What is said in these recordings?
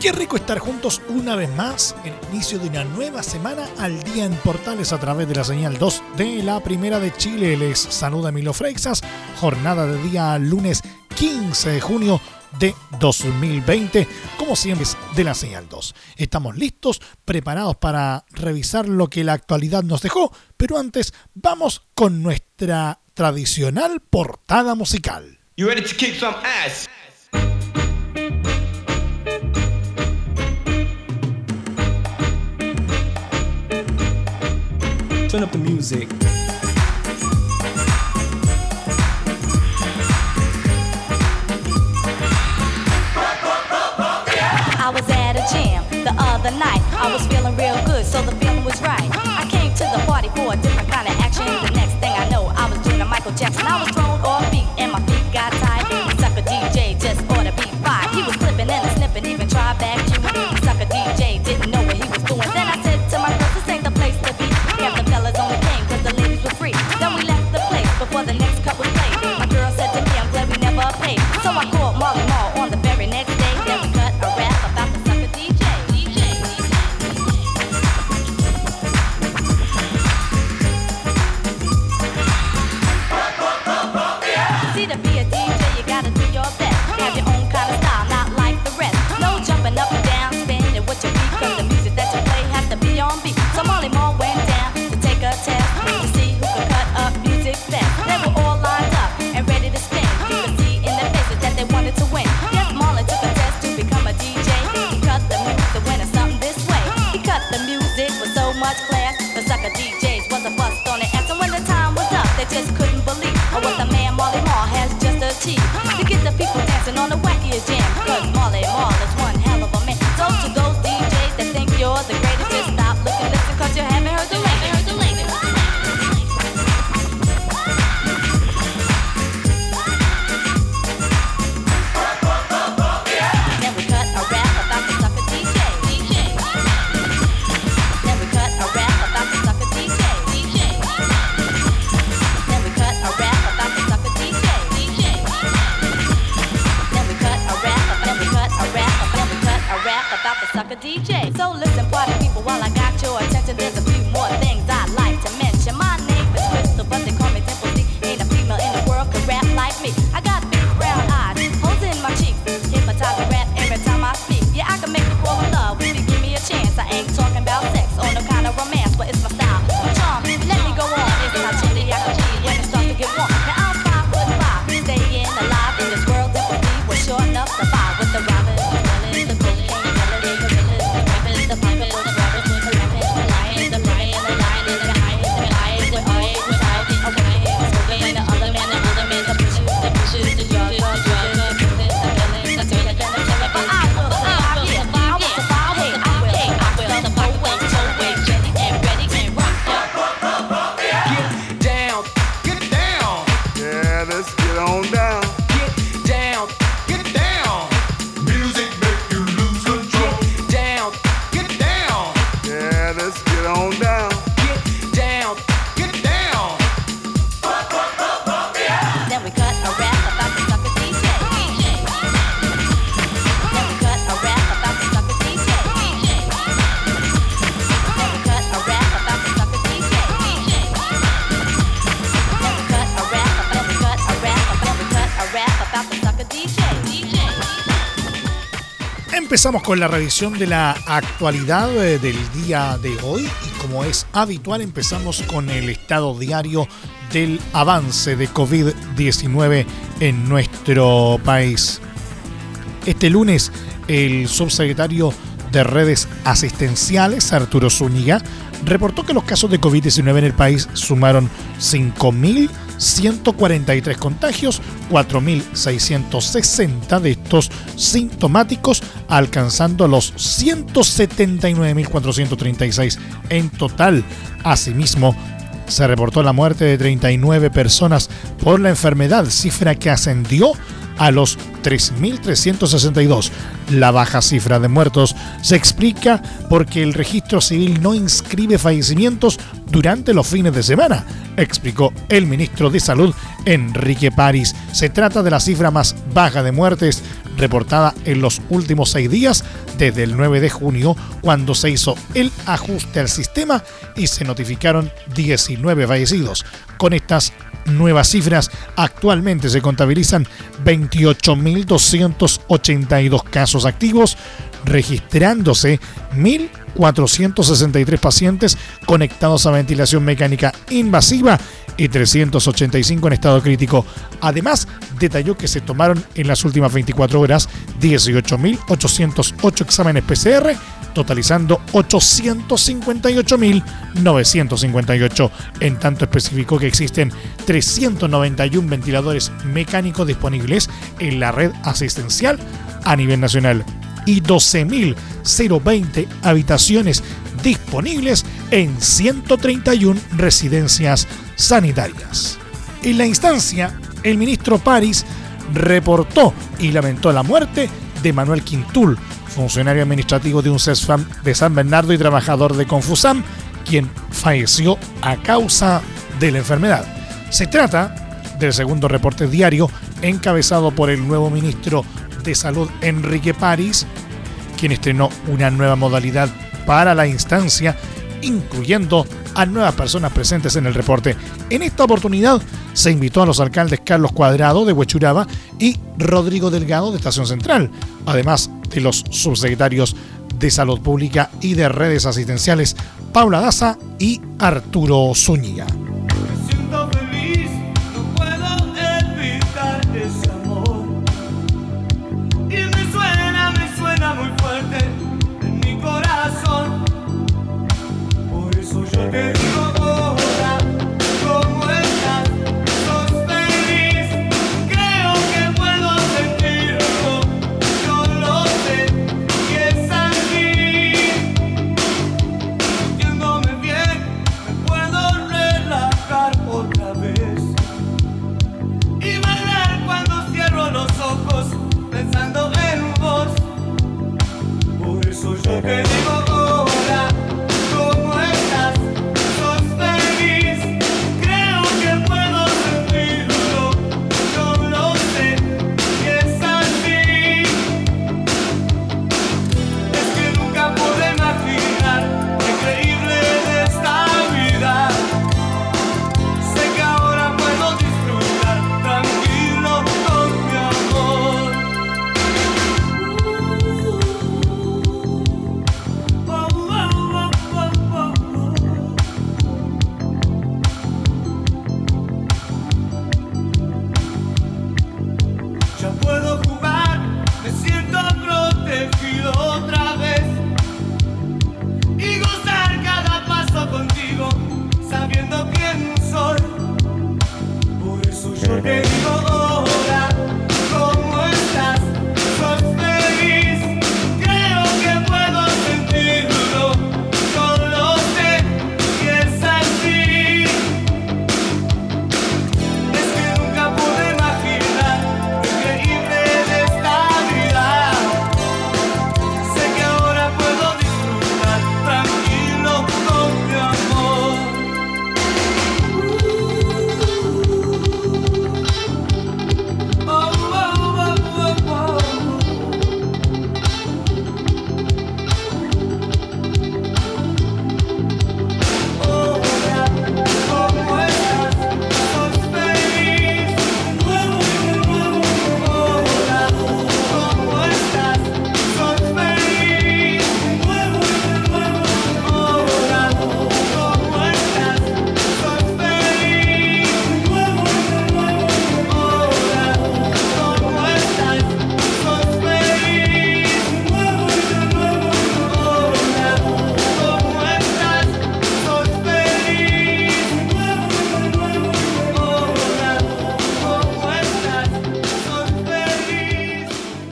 Qué rico estar juntos una vez más en el inicio de una nueva semana al día en Portales a través de la señal 2 de la Primera de Chile. Les saluda Milo Freixas, jornada de día lunes 15 de junio de 2020, como siempre de la señal 2. Estamos listos, preparados para revisar lo que la actualidad nos dejó, pero antes vamos con nuestra tradicional portada musical. Turn up the music. I was at a jam the other night. I was feeling real good, so the feeling was right. I came to the party for a different kind of action. The next thing I know, I was doing a Michael Jackson. I was thrown off. Comenzamos con la revisión de la actualidad eh, del día de hoy y como es habitual empezamos con el estado diario del avance de COVID-19 en nuestro país. Este lunes el subsecretario de redes asistenciales, Arturo Zúñiga, reportó que los casos de COVID-19 en el país sumaron 5.000 143 contagios, 4.660 de estos sintomáticos, alcanzando los 179.436 en total. Asimismo, se reportó la muerte de 39 personas por la enfermedad, cifra que ascendió a los 3.362. La baja cifra de muertos se explica porque el registro civil no inscribe fallecimientos durante los fines de semana, explicó el ministro de Salud Enrique París. Se trata de la cifra más baja de muertes reportada en los últimos seis días desde el 9 de junio, cuando se hizo el ajuste al sistema y se notificaron 19 fallecidos. Con estas nuevas cifras, actualmente se contabilizan 28.282 casos activos, registrándose 1.463 pacientes conectados a ventilación mecánica invasiva y 385 en estado crítico. Además, detalló que se tomaron en las últimas 24 horas 18.808 exámenes PCR, totalizando 858.958. En tanto, especificó que existen 391 ventiladores mecánicos disponibles en la red asistencial a nivel nacional y 12.020 habitaciones disponibles en 131 residencias sanitarias. En la instancia, el ministro París reportó y lamentó la muerte de Manuel Quintul, funcionario administrativo de un CESFAM de San Bernardo y trabajador de Confusam, quien falleció a causa de la enfermedad. Se trata del segundo reporte diario encabezado por el nuevo ministro de Salud Enrique París, quien estrenó una nueva modalidad para la instancia, incluyendo a nuevas personas presentes en el reporte. En esta oportunidad se invitó a los alcaldes Carlos Cuadrado de Huechuraba y Rodrigo Delgado de Estación Central, además de los subsecretarios de Salud Pública y de Redes Asistenciales Paula Daza y Arturo Zúñiga. Eso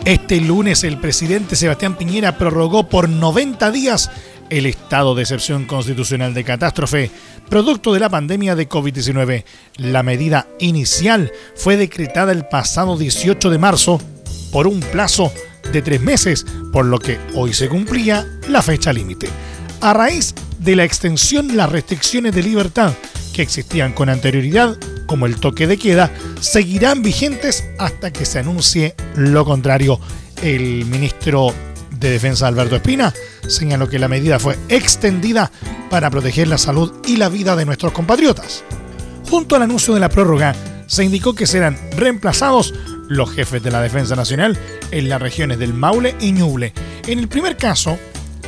Este lunes el presidente Sebastián Piñera prorrogó por 90 días el estado de excepción constitucional de catástrofe, producto de la pandemia de COVID-19. La medida inicial fue decretada el pasado 18 de marzo por un plazo de tres meses, por lo que hoy se cumplía la fecha límite. A raíz de la extensión las restricciones de libertad que existían con anterioridad, como el toque de queda, seguirán vigentes hasta que se anuncie lo contrario. El ministro de Defensa Alberto Espina señaló que la medida fue extendida para proteger la salud y la vida de nuestros compatriotas. Junto al anuncio de la prórroga, se indicó que serán reemplazados los jefes de la Defensa Nacional en las regiones del Maule y Ñuble. En el primer caso,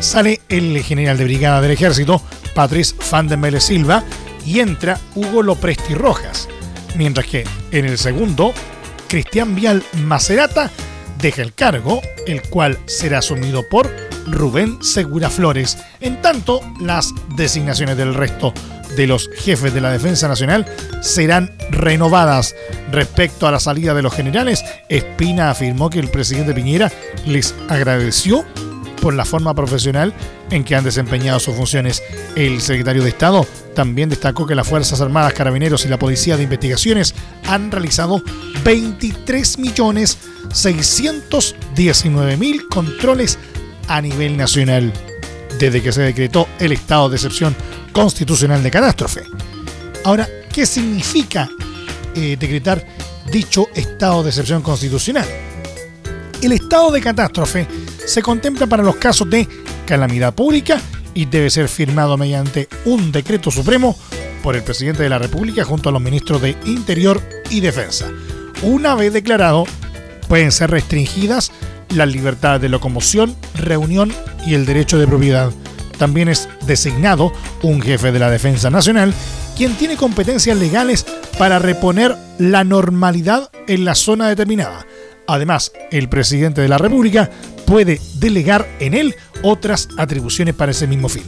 sale el general de brigada del ejército, Patrice Van de Mele Silva, y entra Hugo Lopresti Rojas. Mientras que en el segundo, Cristian Vial Macerata deja el cargo, el cual será asumido por Rubén Segura Flores. En tanto, las designaciones del resto de los jefes de la Defensa Nacional serán renovadas. Respecto a la salida de los generales, Espina afirmó que el presidente Piñera les agradeció por la forma profesional en que han desempeñado sus funciones. El secretario de Estado también destacó que las Fuerzas Armadas, Carabineros y la Policía de Investigaciones han realizado 23.619.000 controles a nivel nacional desde que se decretó el estado de excepción constitucional de catástrofe. Ahora, ¿qué significa eh, decretar dicho estado de excepción constitucional? El estado de catástrofe se contempla para los casos de calamidad pública y debe ser firmado mediante un decreto supremo por el presidente de la República junto a los ministros de Interior y Defensa. Una vez declarado, pueden ser restringidas las libertades de locomoción, reunión y el derecho de propiedad. También es designado un jefe de la Defensa Nacional, quien tiene competencias legales para reponer la normalidad en la zona determinada. Además, el presidente de la República puede delegar en él otras atribuciones para ese mismo fin.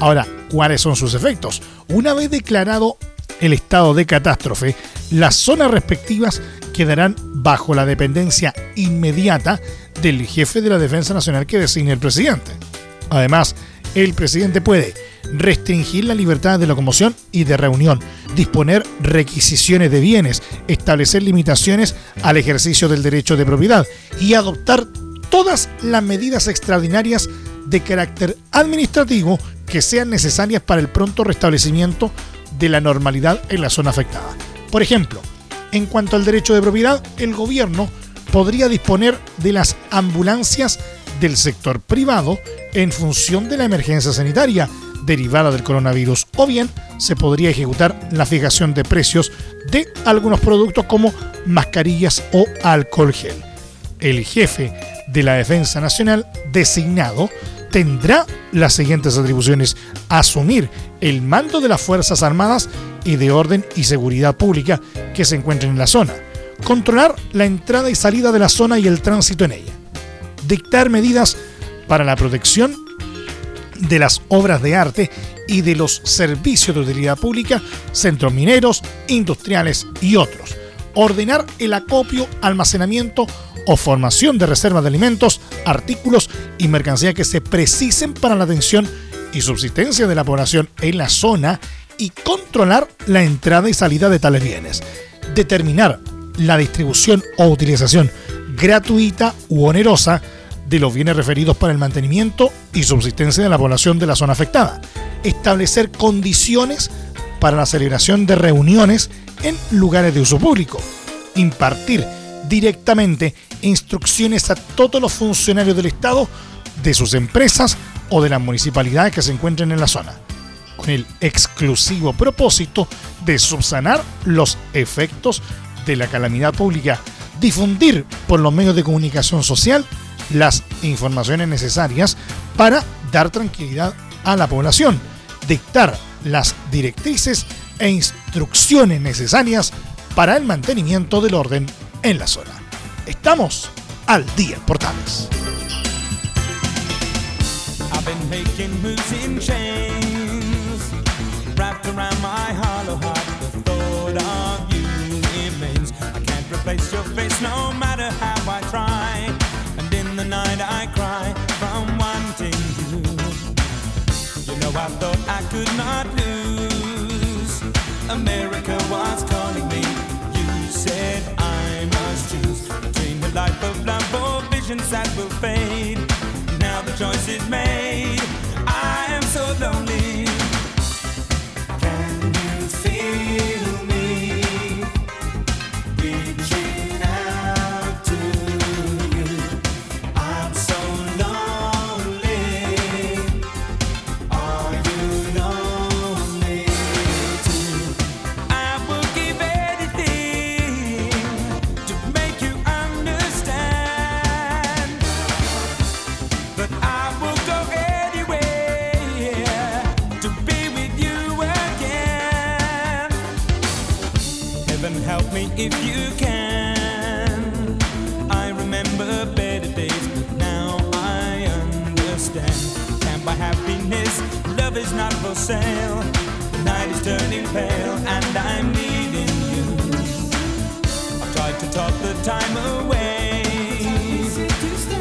Ahora, ¿cuáles son sus efectos? Una vez declarado el estado de catástrofe, las zonas respectivas quedarán bajo la dependencia inmediata del jefe de la Defensa Nacional que designe el presidente. Además, el presidente puede restringir la libertad de locomoción y de reunión, disponer requisiciones de bienes, establecer limitaciones al ejercicio del derecho de propiedad y adoptar todas las medidas extraordinarias de carácter administrativo que sean necesarias para el pronto restablecimiento de la normalidad en la zona afectada. Por ejemplo, en cuanto al derecho de propiedad, el gobierno podría disponer de las ambulancias del sector privado en función de la emergencia sanitaria derivada del coronavirus o bien se podría ejecutar la fijación de precios de algunos productos como mascarillas o alcohol gel. El jefe de la Defensa Nacional designado tendrá las siguientes atribuciones. Asumir el mando de las Fuerzas Armadas y de orden y seguridad pública que se encuentren en la zona. Controlar la entrada y salida de la zona y el tránsito en ella. Dictar medidas para la protección de las obras de arte y de los servicios de utilidad pública, centros mineros, industriales y otros. Ordenar el acopio, almacenamiento o formación de reservas de alimentos, artículos y mercancía que se precisen para la atención y subsistencia de la población en la zona y controlar la entrada y salida de tales bienes. Determinar la distribución o utilización gratuita u onerosa de los bienes referidos para el mantenimiento y subsistencia de la población de la zona afectada. Establecer condiciones para la celebración de reuniones en lugares de uso público. Impartir directamente instrucciones a todos los funcionarios del Estado, de sus empresas o de las municipalidades que se encuentren en la zona, con el exclusivo propósito de subsanar los efectos de la calamidad pública, difundir por los medios de comunicación social las informaciones necesarias para dar tranquilidad a la población, dictar las directrices e instrucciones necesarias para el mantenimiento del orden en la zona. Estamos al día Portales. The thought. I I I could not. America was calling me. You said I must choose between the life of love or visions that will fade. Now the choice is made. For sale. The night is turning pale, and I'm needing you. I've tried to talk the time away.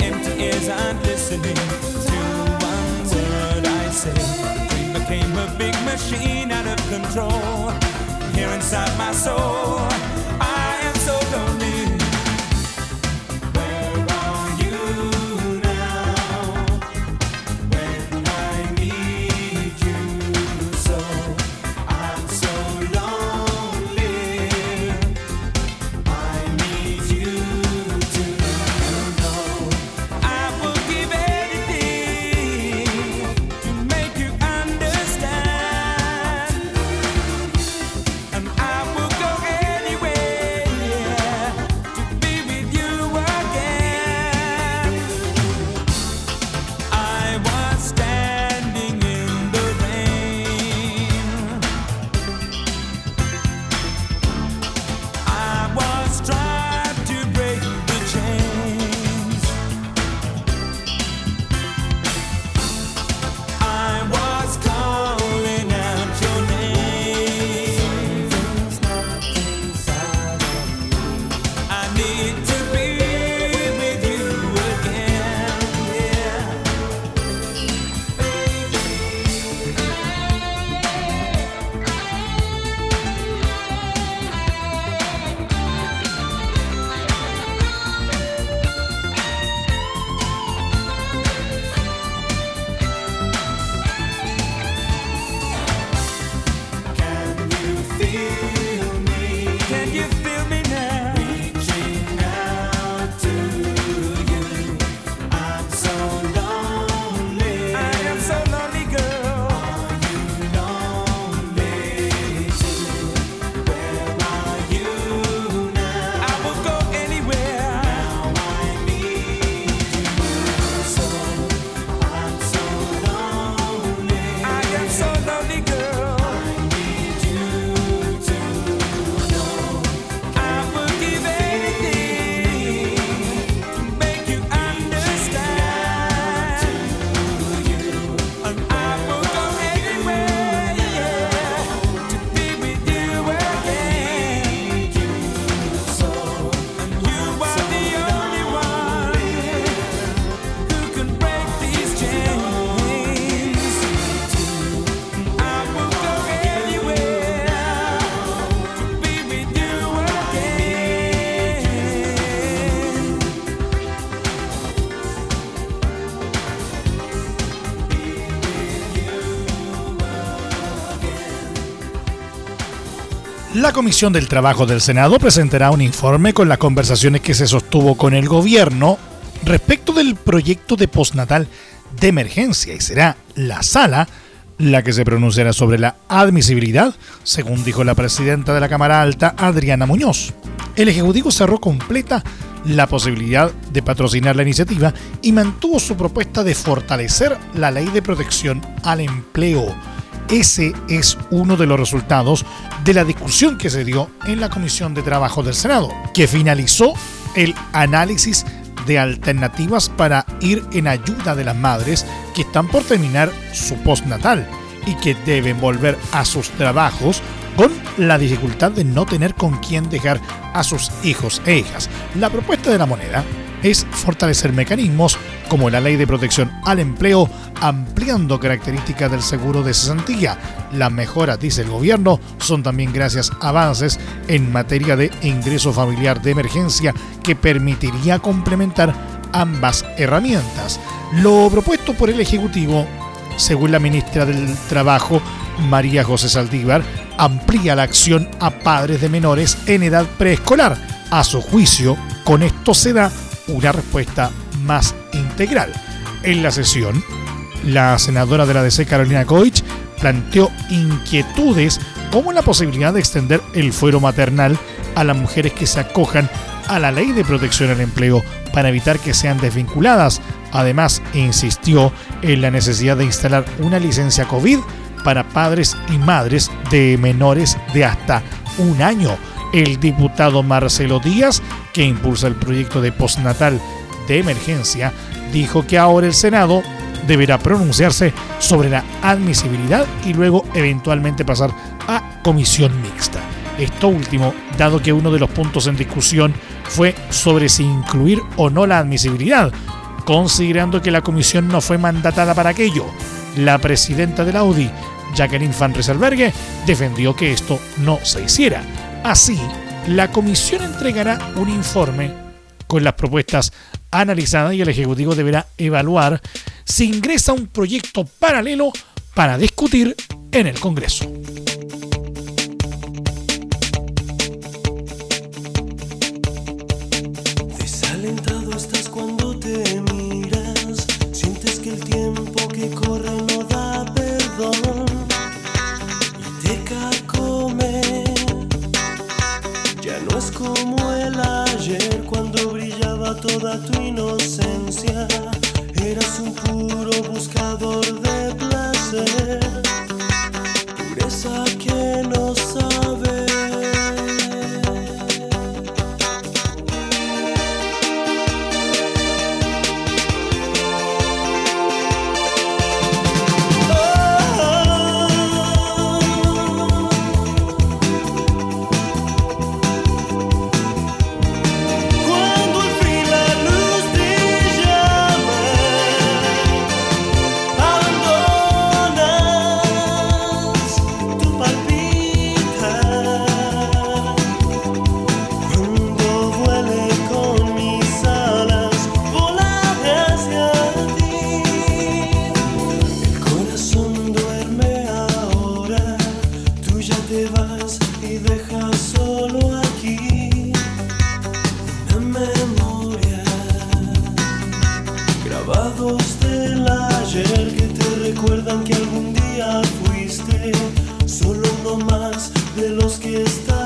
Empty ears aren't listening to one word I say. Dream became a big machine out of control. Here inside my soul, I am so lonely. Comisión del Trabajo del Senado presentará un informe con las conversaciones que se sostuvo con el gobierno respecto del proyecto de postnatal de emergencia y será la sala la que se pronunciará sobre la admisibilidad, según dijo la presidenta de la Cámara Alta, Adriana Muñoz. El Ejecutivo cerró completa la posibilidad de patrocinar la iniciativa y mantuvo su propuesta de fortalecer la ley de protección al empleo. Ese es uno de los resultados de la discusión que se dio en la Comisión de Trabajo del Senado, que finalizó el análisis de alternativas para ir en ayuda de las madres que están por terminar su postnatal y que deben volver a sus trabajos con la dificultad de no tener con quién dejar a sus hijos e hijas. La propuesta de la moneda es fortalecer mecanismos como la ley de protección al empleo, ampliando características del seguro de cesantía. Las mejoras, dice el gobierno, son también gracias a avances en materia de ingreso familiar de emergencia que permitiría complementar ambas herramientas. Lo propuesto por el Ejecutivo, según la ministra del Trabajo, María José Saldívar, amplía la acción a padres de menores en edad preescolar. A su juicio, con esto se da una respuesta más integral. En la sesión, la senadora de la DC, Carolina Koich, planteó inquietudes como la posibilidad de extender el fuero maternal a las mujeres que se acojan a la ley de protección al empleo para evitar que sean desvinculadas. Además, insistió en la necesidad de instalar una licencia COVID para padres y madres de menores de hasta un año. El diputado Marcelo Díaz, que impulsa el proyecto de postnatal de emergencia, dijo que ahora el Senado deberá pronunciarse sobre la admisibilidad y luego eventualmente pasar a comisión mixta. Esto último, dado que uno de los puntos en discusión fue sobre si incluir o no la admisibilidad, considerando que la comisión no fue mandatada para aquello. La presidenta de la UDI, Jacqueline Van Rieselberghe, defendió que esto no se hiciera. Así, la comisión entregará un informe con las propuestas analizadas y el Ejecutivo deberá evaluar si ingresa un proyecto paralelo para discutir en el Congreso. Tu inocencia. Eras un puro buscador de recuerdan que algún día fuiste solo uno más de los que están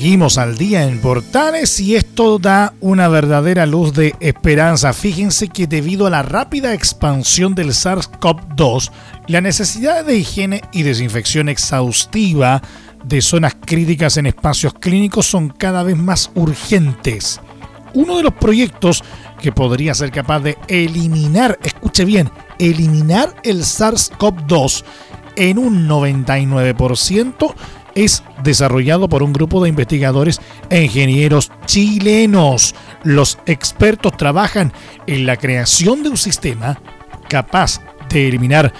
Seguimos al día en Portales y esto da una verdadera luz de esperanza. Fíjense que debido a la rápida expansión del SARS-CoV-2, la necesidad de higiene y desinfección exhaustiva de zonas críticas en espacios clínicos son cada vez más urgentes. Uno de los proyectos que podría ser capaz de eliminar, escuche bien, eliminar el SARS-CoV-2 en un 99% es desarrollado por un grupo de investigadores e ingenieros chilenos. Los expertos trabajan en la creación de un sistema capaz de eliminar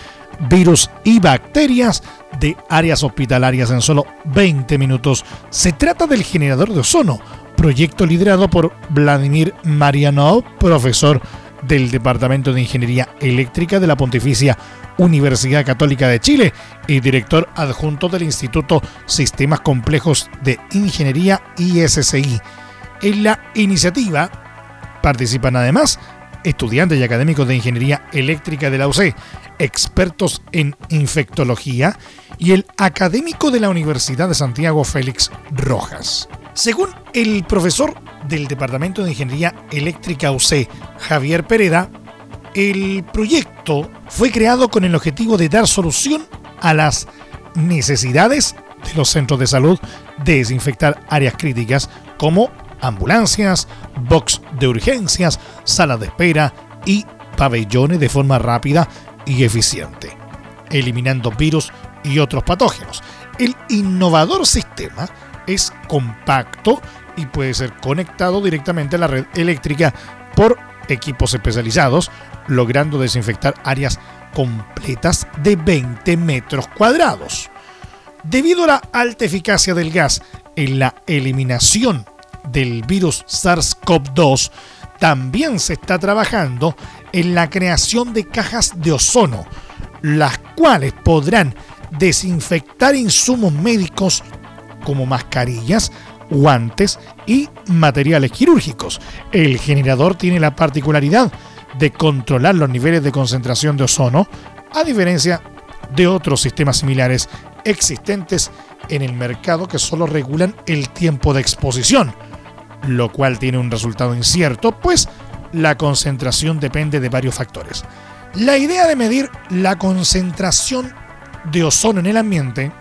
virus y bacterias de áreas hospitalarias en solo 20 minutos. Se trata del generador de ozono, proyecto liderado por Vladimir Marianov, profesor del Departamento de Ingeniería Eléctrica de la Pontificia Universidad Católica de Chile y director adjunto del Instituto Sistemas Complejos de Ingeniería ISCI. En la iniciativa participan además estudiantes y académicos de Ingeniería Eléctrica de la UC, expertos en infectología y el académico de la Universidad de Santiago Félix Rojas. Según el profesor del Departamento de Ingeniería Eléctrica UC, Javier Pereda, el proyecto fue creado con el objetivo de dar solución a las necesidades de los centros de salud de desinfectar áreas críticas como ambulancias, box de urgencias, salas de espera y pabellones de forma rápida y eficiente, eliminando virus y otros patógenos. El innovador sistema es compacto y puede ser conectado directamente a la red eléctrica por equipos especializados, logrando desinfectar áreas completas de 20 metros cuadrados. Debido a la alta eficacia del gas en la eliminación del virus SARS-CoV-2, también se está trabajando en la creación de cajas de ozono, las cuales podrán desinfectar insumos médicos como mascarillas, guantes y materiales quirúrgicos. El generador tiene la particularidad de controlar los niveles de concentración de ozono, a diferencia de otros sistemas similares existentes en el mercado que solo regulan el tiempo de exposición, lo cual tiene un resultado incierto, pues la concentración depende de varios factores. La idea de medir la concentración de ozono en el ambiente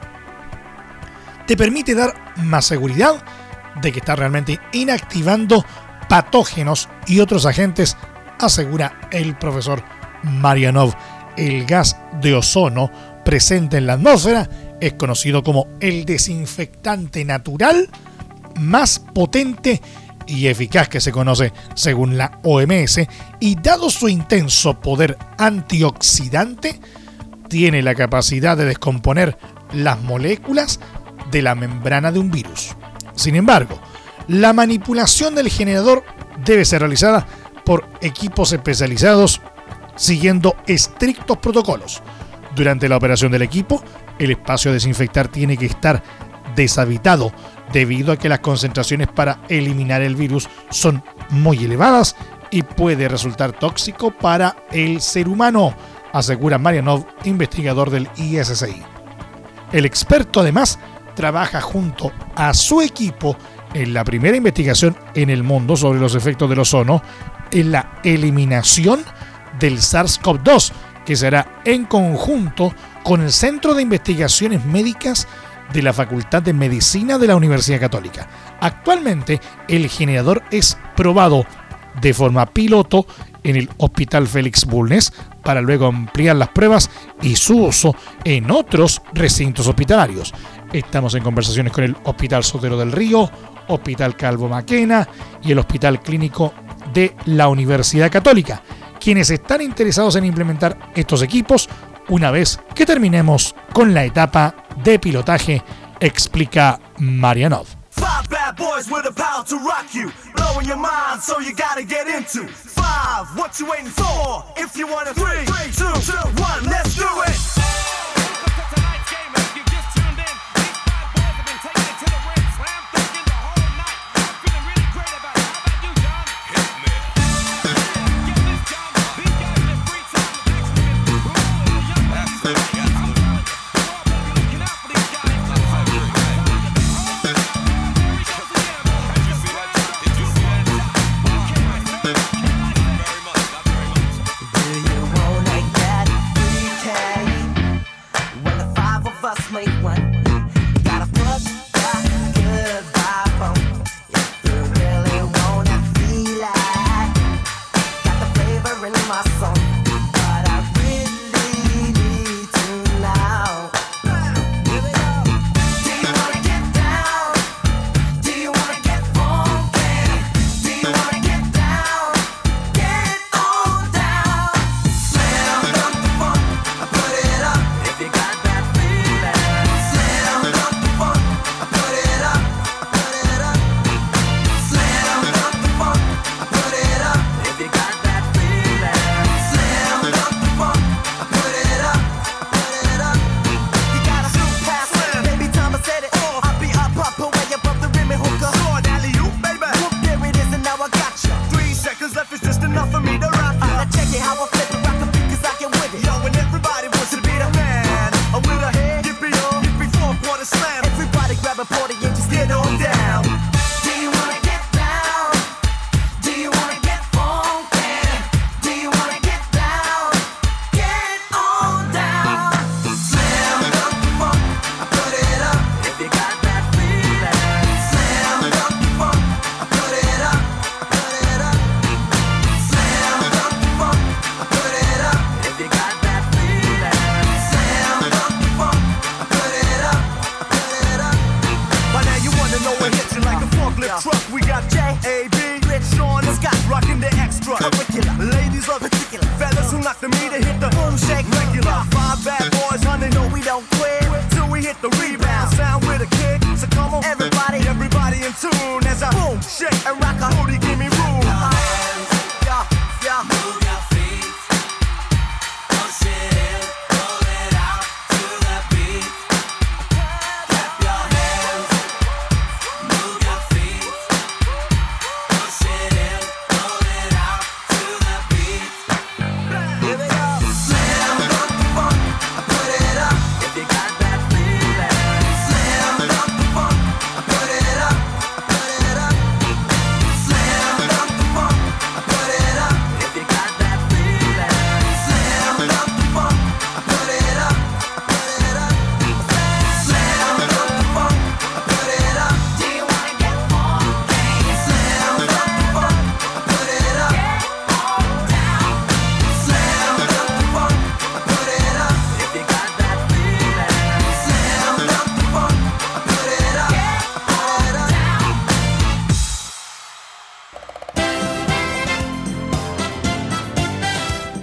te permite dar más seguridad de que está realmente inactivando patógenos y otros agentes, asegura el profesor Marianov. El gas de ozono presente en la atmósfera es conocido como el desinfectante natural más potente y eficaz que se conoce según la OMS y dado su intenso poder antioxidante, tiene la capacidad de descomponer las moléculas de la membrana de un virus. Sin embargo, la manipulación del generador debe ser realizada por equipos especializados siguiendo estrictos protocolos. Durante la operación del equipo, el espacio a desinfectar tiene que estar deshabitado debido a que las concentraciones para eliminar el virus son muy elevadas y puede resultar tóxico para el ser humano, asegura Marianov, investigador del ISCI. El experto además trabaja junto a su equipo en la primera investigación en el mundo sobre los efectos del ozono en la eliminación del SARS-CoV-2, que será en conjunto con el Centro de Investigaciones Médicas de la Facultad de Medicina de la Universidad Católica. Actualmente el generador es probado de forma piloto en el Hospital Félix Bulnes para luego ampliar las pruebas y su uso en otros recintos hospitalarios. Estamos en conversaciones con el Hospital Sotero del Río, Hospital Calvo Maquena y el Hospital Clínico de la Universidad Católica, quienes están interesados en implementar estos equipos una vez que terminemos con la etapa de pilotaje, explica Marianov.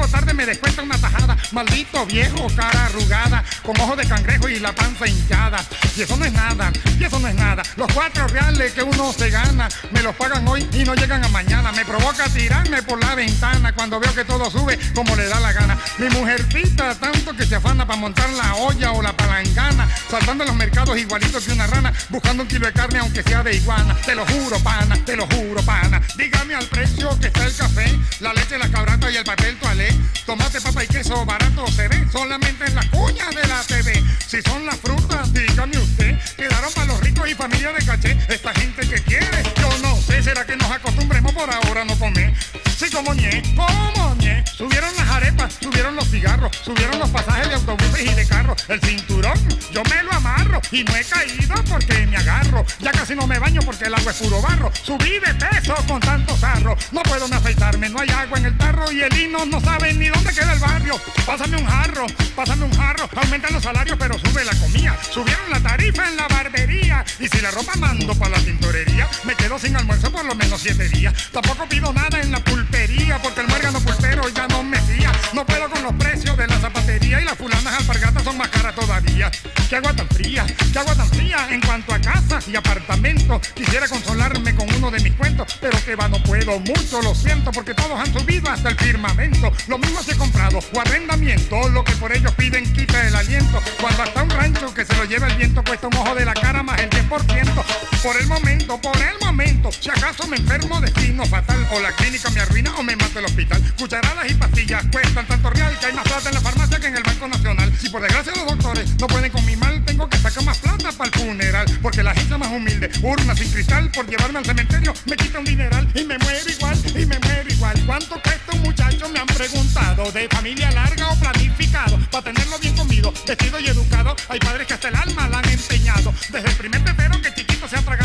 Llego tarde me descuenta una tajada. Maldito viejo, cara arrugada, con ojos de cangrejo y la panza hinchada. Y eso no es nada, y eso no es nada. Los cuatro reales que uno se gana, me los pagan hoy y no llegan a mañana. Me provoca tirarme por la ventana cuando veo que todo sube como le da la gana. Mi mujercita tanto que se afana para montar la olla o la palangana, saltando los mercados igualito que una rana, buscando un kilo de carne aunque sea de iguana. Te lo juro, pana, te lo juro, pana. Dígame al precio que está el café, la leche, la cabrata y el papel toalé. Tomate, papa y queso barato se ve solamente en las cuñas de la TV. Si son las frutas, dígame usted, quedaron para los ricos y familia de caché. Esta gente que quiere, yo no sé, será que nos acostumbremos por ahora no comer. Sí, como ñe, como ñe. Subieron las arepas, subieron los cigarros, subieron los pasajes de autobuses y de carros. El cinturón, yo me lo amarro y no he caído porque me agarro. Ya casi no me baño porque el agua es puro barro. Subí de peso con tanto sarro. No puedo ni afeitarme, no hay agua en el tarro y el hino no sabe ni dónde queda el barrio. Pásame un jarro, pásame un jarro. Aumentan los salarios pero sube la comida. Subieron la tarifa en la barbería. Y si la ropa mando para la tintorería, me quedo sin almuerzo por lo menos siete días. Tampoco pido nada en la pulpería porque el muérgano pulpero ya no me fía. No puedo con los precios de la y las fulanas alpargatas son más caras todavía. ¿Qué agua tan fría? ¿Qué agua tan fría? En cuanto a casas y apartamentos, quisiera consolarme con uno de mis cuentos, pero que va, no puedo mucho, lo siento, porque todos han subido hasta el firmamento. Lo mismo se he comprado o arrendamiento, lo que por ellos piden quita el aliento. Cuando hasta un rancho que se lo lleva el viento cuesta un ojo de la cara más el 10%. Por el momento, por el momento, si acaso me enfermo destino fatal, o la clínica me arruina o me mata el hospital. Cucharadas y pastillas cuestan tanto real que hay más plata en la farmacia que en el Banco Nacional. Si por desgracia los doctores no pueden con mi mal, tengo que sacar más plata para el funeral. Porque la gente más humilde, urna sin cristal, por llevarme al cementerio, me quita un dineral y me muero igual, y me muero igual. ¿Cuánto cuesta un muchacho? Me han preguntado. De familia larga o planificado, para tenerlo bien comido, vestido y educado. Hay padres que hasta el alma la han empeñado. Desde el primer pepero que chiquito se ha tragado,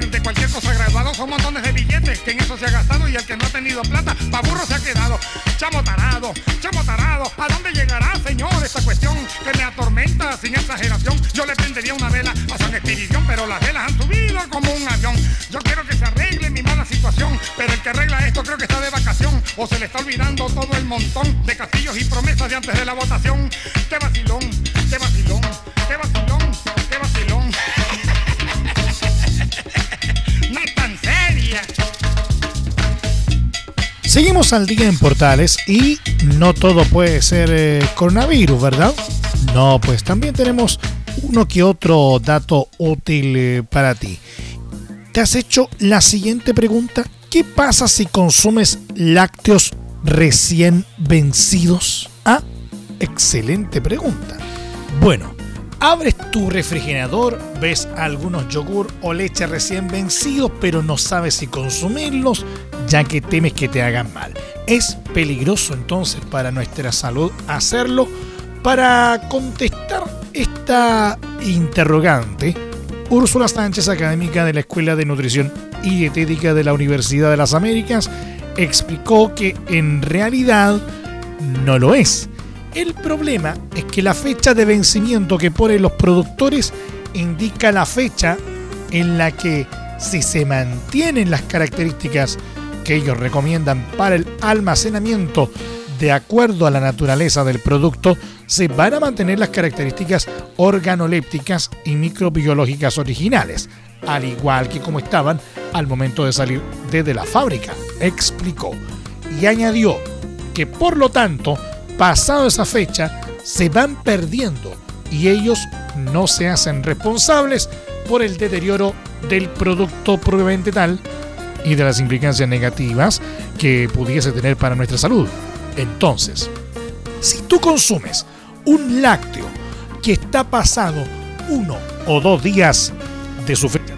de cualquier cosa graduado. Son montones de billetes que en eso se ha gastado y el que no ha tenido plata, pa' burro se ha quedado. Chamo tarado, chamo tarado, ¿a dónde llegará, señor, esta cuestión que me atormenta sin exageración? Yo le prendería una vela a San Espiridión, pero las velas han subido como un avión. Yo quiero que se arregle mi mala situación, pero el que arregla esto creo que está de vacación o se le está olvidando todo el montón de castillos y promesas de antes de la votación. Qué vacilón, qué vacilón, qué vacilón, qué vacilón. Seguimos al día en Portales y no todo puede ser eh, coronavirus, ¿verdad? No, pues también tenemos uno que otro dato útil eh, para ti. ¿Te has hecho la siguiente pregunta? ¿Qué pasa si consumes lácteos recién vencidos? Ah, excelente pregunta. Bueno, abres tu refrigerador, ves algunos yogur o leche recién vencidos, pero no sabes si consumirlos, ya que temes que te hagan mal. Es peligroso entonces para nuestra salud hacerlo. Para contestar esta interrogante, Úrsula Sánchez, académica de la Escuela de Nutrición y Dietética de la Universidad de las Américas, explicó que en realidad no lo es. El problema es que la fecha de vencimiento que ponen los productores indica la fecha en la que si se mantienen las características que ellos recomiendan para el almacenamiento de acuerdo a la naturaleza del producto, se van a mantener las características organolépticas y microbiológicas originales, al igual que como estaban al momento de salir desde la fábrica, explicó. Y añadió que por lo tanto, pasado esa fecha, se van perdiendo y ellos no se hacen responsables por el deterioro del producto propiamente tal y de las implicancias negativas que pudiese tener para nuestra salud. Entonces, si tú consumes un lácteo que está pasado uno o dos días de su fecha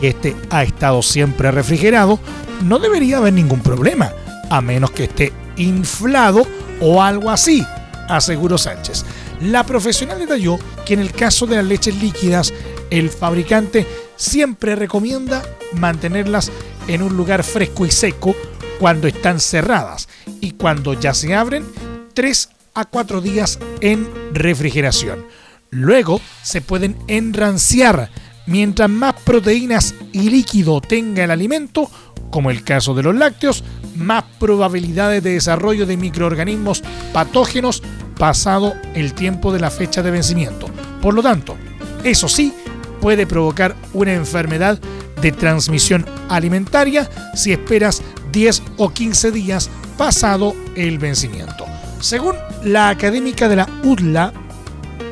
y este ha estado siempre refrigerado, no debería haber ningún problema, a menos que esté inflado o algo así, aseguró Sánchez. La profesional detalló que en el caso de las leches líquidas, el fabricante siempre recomienda mantenerlas en un lugar fresco y seco cuando están cerradas y cuando ya se abren, 3 a 4 días en refrigeración. Luego se pueden enranciar. Mientras más proteínas y líquido tenga el alimento, como el caso de los lácteos, más probabilidades de desarrollo de microorganismos patógenos pasado el tiempo de la fecha de vencimiento. Por lo tanto, eso sí, puede provocar una enfermedad de transmisión alimentaria si esperas 10 o 15 días pasado el vencimiento. Según la académica de la UDLA,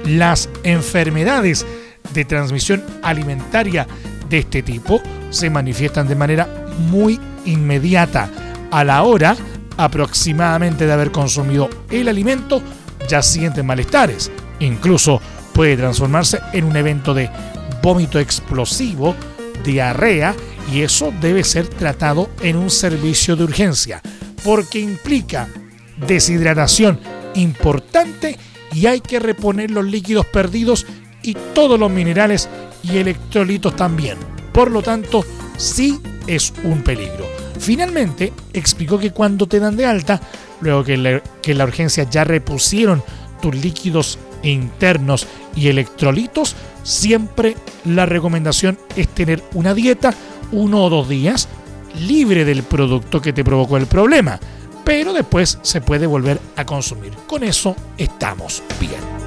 las enfermedades de transmisión alimentaria de este tipo se manifiestan de manera muy inmediata a la hora aproximadamente de haber consumido el alimento ya sienten malestares. Incluso puede transformarse en un evento de vómito explosivo, diarrea y eso debe ser tratado en un servicio de urgencia porque implica deshidratación importante y hay que reponer los líquidos perdidos y todos los minerales y electrolitos también. Por lo tanto, sí es un peligro. Finalmente, explicó que cuando te dan de alta, luego que la, la urgencia ya repusieron tus líquidos internos y electrolitos, siempre la recomendación es tener una dieta uno o dos días libre del producto que te provocó el problema, pero después se puede volver a consumir. Con eso estamos bien.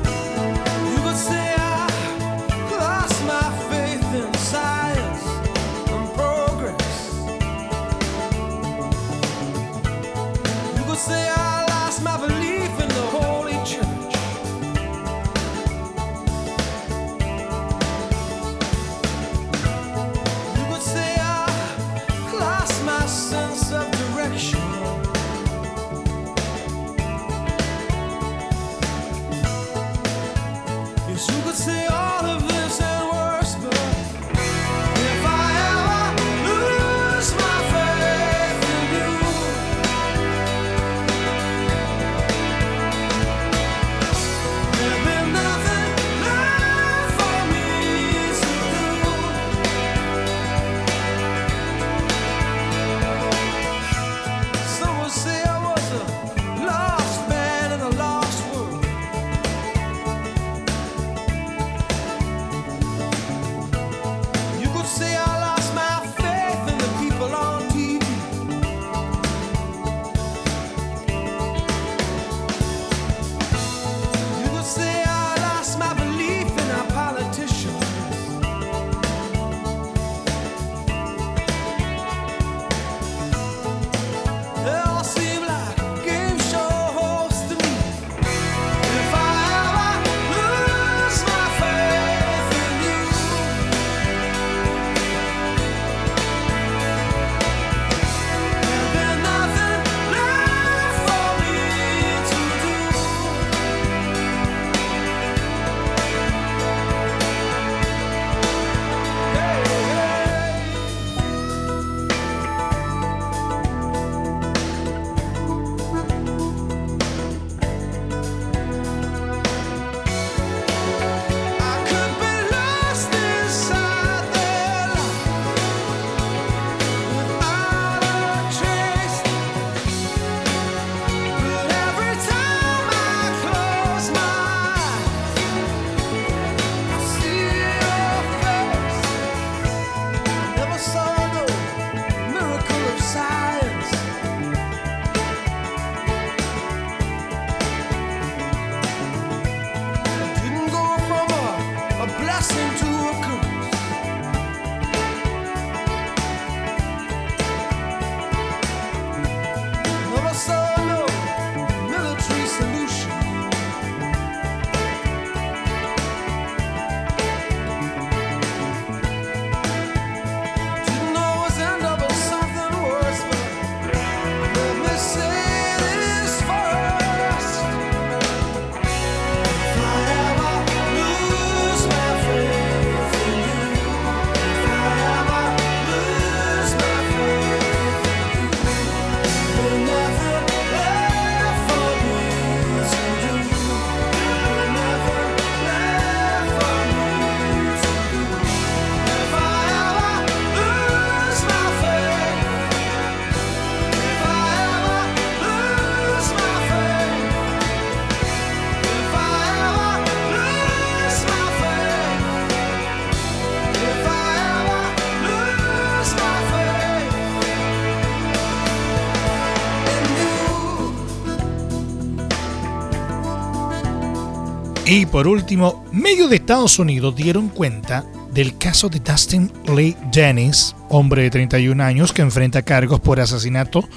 Y por último, medios de Estados Unidos dieron cuenta del caso de Dustin Lee Dennis, hombre de 31 años que enfrenta cargos por asesinato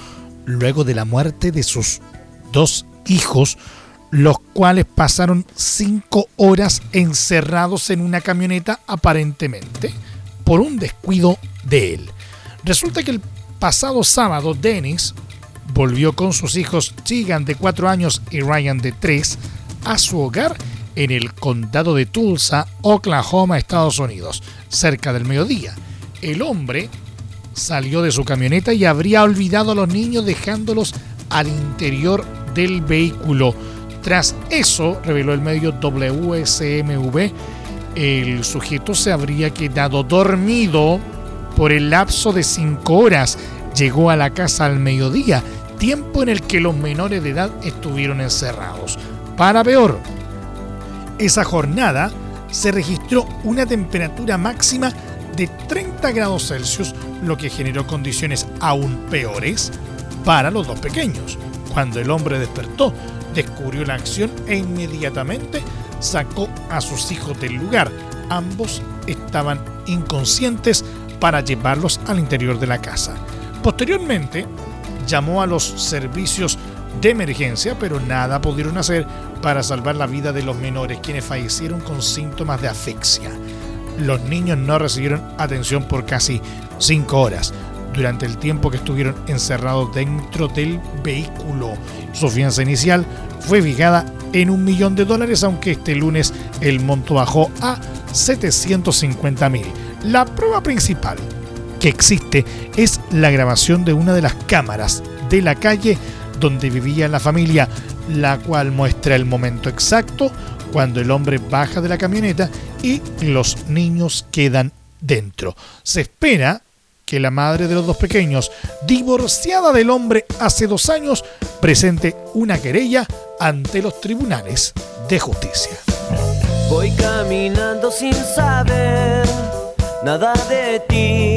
luego de la muerte de sus dos hijos, los cuales pasaron cinco horas encerrados en una camioneta aparentemente por un descuido de él. Resulta que el pasado sábado Dennis volvió con sus hijos Tegan de 4 años y Ryan de 3 a su hogar en el condado de Tulsa, Oklahoma, Estados Unidos, cerca del mediodía. El hombre salió de su camioneta y habría olvidado a los niños dejándolos al interior del vehículo. Tras eso, reveló el medio WSMV, el sujeto se habría quedado dormido por el lapso de cinco horas. Llegó a la casa al mediodía, tiempo en el que los menores de edad estuvieron encerrados. Para peor, esa jornada se registró una temperatura máxima de 30 grados Celsius, lo que generó condiciones aún peores para los dos pequeños. Cuando el hombre despertó, descubrió la acción e inmediatamente sacó a sus hijos del lugar. Ambos estaban inconscientes para llevarlos al interior de la casa. Posteriormente, llamó a los servicios de emergencia, pero nada pudieron hacer para salvar la vida de los menores, quienes fallecieron con síntomas de asfixia. Los niños no recibieron atención por casi cinco horas durante el tiempo que estuvieron encerrados dentro del vehículo. Su fianza inicial fue fijada en un millón de dólares, aunque este lunes el monto bajó a 750 mil. La prueba principal que existe es la grabación de una de las cámaras de la calle donde vivía la familia, la cual muestra el momento exacto cuando el hombre baja de la camioneta y los niños quedan dentro. Se espera que la madre de los dos pequeños, divorciada del hombre hace dos años, presente una querella ante los tribunales de justicia. Voy caminando sin saber nada de ti,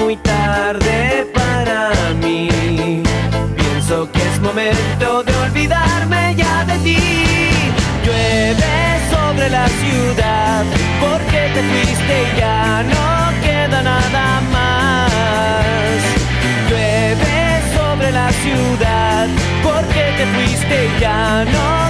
Muy tarde para mí. Pienso que es momento de olvidarme ya de ti. Llueve sobre la ciudad porque te fuiste y ya no queda nada más. Llueve sobre la ciudad porque te fuiste y ya no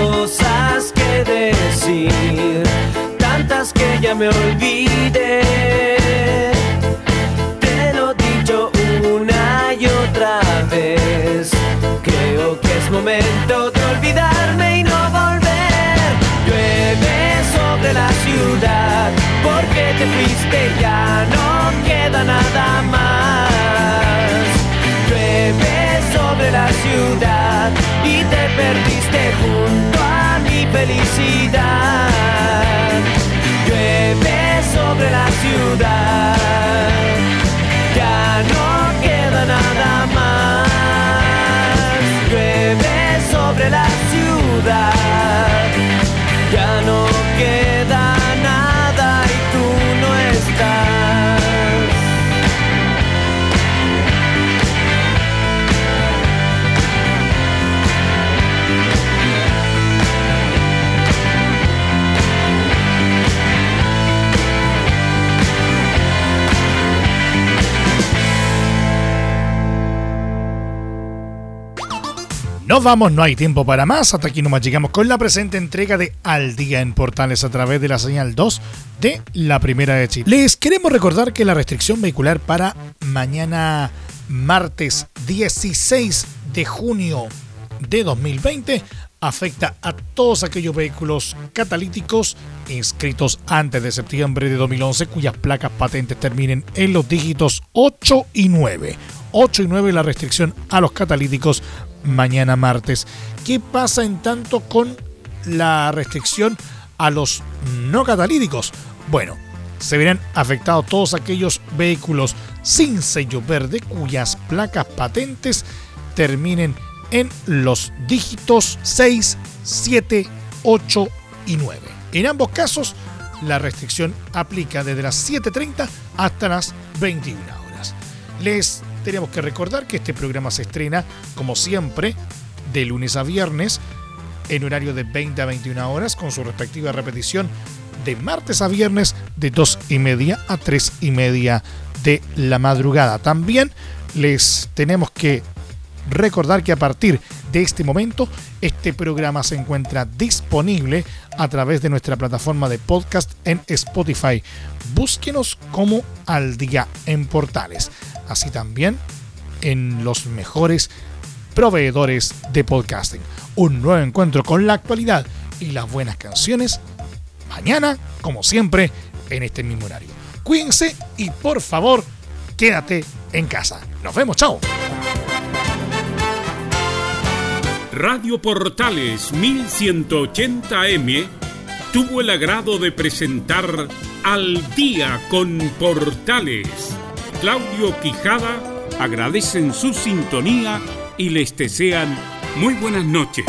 Cosas que decir, tantas que ya me olvidé. Te lo he dicho una y otra vez, creo que es momento de olvidarme y no volver. Llueve sobre la ciudad, porque te fuiste ya no queda nada más. Llueve sobre la ciudad y te perdiste junto felicidad. Llueve sobre la ciudad, Nos vamos, no hay tiempo para más. Hasta aquí nomás llegamos con la presente entrega de Al Día en Portales a través de la señal 2 de la Primera de Chile. Les queremos recordar que la restricción vehicular para mañana martes 16 de junio de 2020 afecta a todos aquellos vehículos catalíticos inscritos antes de septiembre de 2011 cuyas placas patentes terminen en los dígitos 8 y 9. 8 y 9 la restricción a los catalíticos mañana martes. ¿Qué pasa en tanto con la restricción a los no catalíticos? Bueno, se verán afectados todos aquellos vehículos sin sello verde cuyas placas patentes terminen en los dígitos 6, 7, 8 y 9. En ambos casos, la restricción aplica desde las 7.30 hasta las 21 horas. Les tenemos que recordar que este programa se estrena, como siempre, de lunes a viernes, en horario de 20 a 21 horas, con su respectiva repetición de martes a viernes, de 2 y media a 3 y media de la madrugada. También les tenemos que recordar que a partir de este momento este programa se encuentra disponible a través de nuestra plataforma de podcast en Spotify. Búsquenos como Al Día en Portales. Así también en los mejores proveedores de podcasting. Un nuevo encuentro con la actualidad y las buenas canciones mañana, como siempre, en este mismo horario. Cuídense y por favor, quédate en casa. Nos vemos, chao. Radio Portales 1180M tuvo el agrado de presentar Al Día con Portales. Claudio Quijada agradecen su sintonía y les desean muy buenas noches.